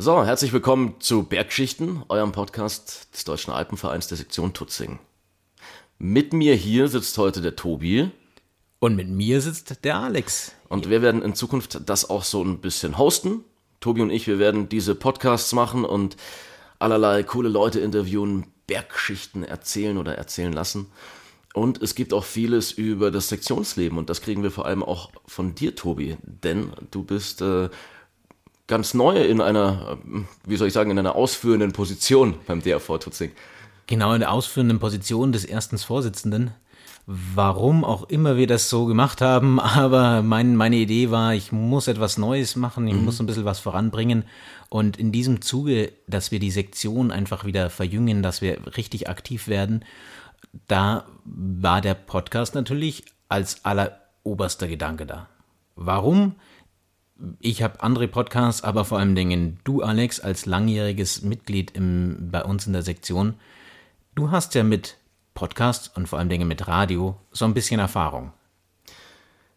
So, herzlich willkommen zu Bergschichten, eurem Podcast des Deutschen Alpenvereins der Sektion Tutzing. Mit mir hier sitzt heute der Tobi. Und mit mir sitzt der Alex. Und wir werden in Zukunft das auch so ein bisschen hosten. Tobi und ich, wir werden diese Podcasts machen und allerlei coole Leute interviewen, Bergschichten erzählen oder erzählen lassen. Und es gibt auch vieles über das Sektionsleben und das kriegen wir vor allem auch von dir, Tobi, denn du bist äh, ganz neu in einer, wie soll ich sagen, in einer ausführenden Position beim DRV Tutzing. Genau in der ausführenden Position des ersten Vorsitzenden. Warum auch immer wir das so gemacht haben, aber mein, meine Idee war, ich muss etwas Neues machen, ich mhm. muss ein bisschen was voranbringen. Und in diesem Zuge, dass wir die Sektion einfach wieder verjüngen, dass wir richtig aktiv werden, da war der Podcast natürlich als alleroberster Gedanke da. Warum? Ich habe andere Podcasts, aber vor allem Dingen du, Alex, als langjähriges Mitglied im, bei uns in der Sektion, du hast ja mit Podcast und vor allem Dingen mit Radio so ein bisschen Erfahrung.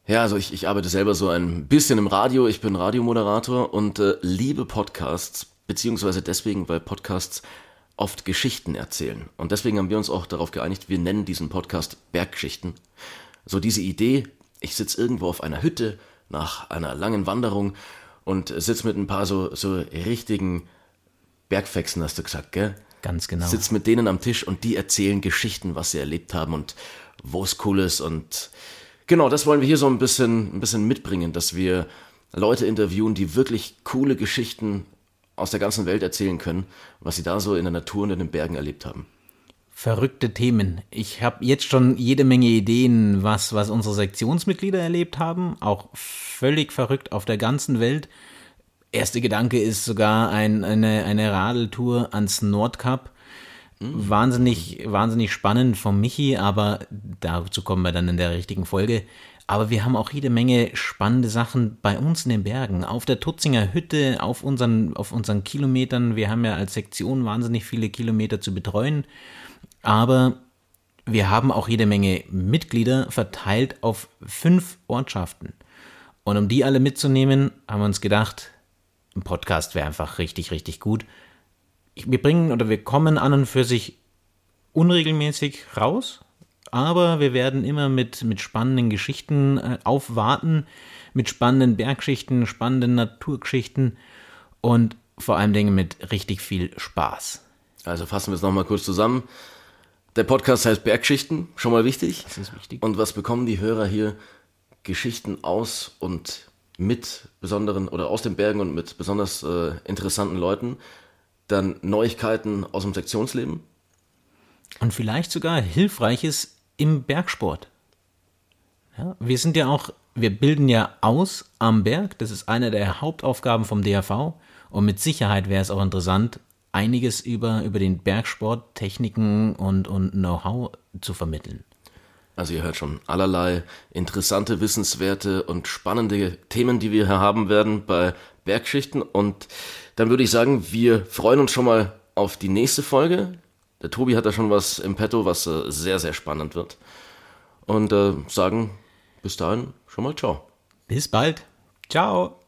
Ja, also ich, ich arbeite selber so ein bisschen im Radio. Ich bin Radiomoderator und äh, liebe Podcasts, beziehungsweise deswegen, weil Podcasts oft Geschichten erzählen. Und deswegen haben wir uns auch darauf geeinigt, wir nennen diesen Podcast Berggeschichten. So diese Idee, ich sitze irgendwo auf einer Hütte, nach einer langen Wanderung und sitzt mit ein paar so, so richtigen Bergfexen, hast du gesagt, gell? Ganz genau. Sitzt mit denen am Tisch und die erzählen Geschichten, was sie erlebt haben und wo es cool ist. Und genau, das wollen wir hier so ein bisschen, ein bisschen mitbringen, dass wir Leute interviewen, die wirklich coole Geschichten aus der ganzen Welt erzählen können, was sie da so in der Natur und in den Bergen erlebt haben verrückte Themen. Ich habe jetzt schon jede Menge Ideen, was, was unsere Sektionsmitglieder erlebt haben, auch völlig verrückt auf der ganzen Welt. Erster Gedanke ist sogar ein, eine, eine Radeltour ans Nordkap. Mhm. Wahnsinnig, wahnsinnig spannend von Michi, aber dazu kommen wir dann in der richtigen Folge. Aber wir haben auch jede Menge spannende Sachen bei uns in den Bergen, auf der Tutzinger Hütte, auf unseren, auf unseren Kilometern. Wir haben ja als Sektion wahnsinnig viele Kilometer zu betreuen. Aber wir haben auch jede Menge Mitglieder verteilt auf fünf Ortschaften. Und um die alle mitzunehmen, haben wir uns gedacht, ein Podcast wäre einfach richtig, richtig gut. Wir bringen oder wir kommen an und für sich unregelmäßig raus, aber wir werden immer mit, mit spannenden Geschichten äh, aufwarten, mit spannenden Bergschichten, spannenden Naturgeschichten und vor allem Dingen mit richtig viel Spaß. Also fassen wir es nochmal kurz zusammen. Der Podcast heißt Bergschichten, schon mal wichtig. Das ist wichtig. Und was bekommen die Hörer hier? Geschichten aus und mit besonderen oder aus den Bergen und mit besonders äh, interessanten Leuten. Dann Neuigkeiten aus dem Sektionsleben. Und vielleicht sogar Hilfreiches im Bergsport. Ja, wir sind ja auch, wir bilden ja aus am Berg. Das ist eine der Hauptaufgaben vom DAV. Und mit Sicherheit wäre es auch interessant, einiges über, über den Bergsport, Techniken und, und Know-how zu vermitteln. Also ihr hört schon allerlei interessante, wissenswerte und spannende Themen, die wir hier haben werden bei Bergschichten. Und dann würde ich sagen, wir freuen uns schon mal auf die nächste Folge. Der Tobi hat da schon was im Petto, was äh, sehr, sehr spannend wird. Und äh, sagen bis dahin schon mal ciao. Bis bald. Ciao.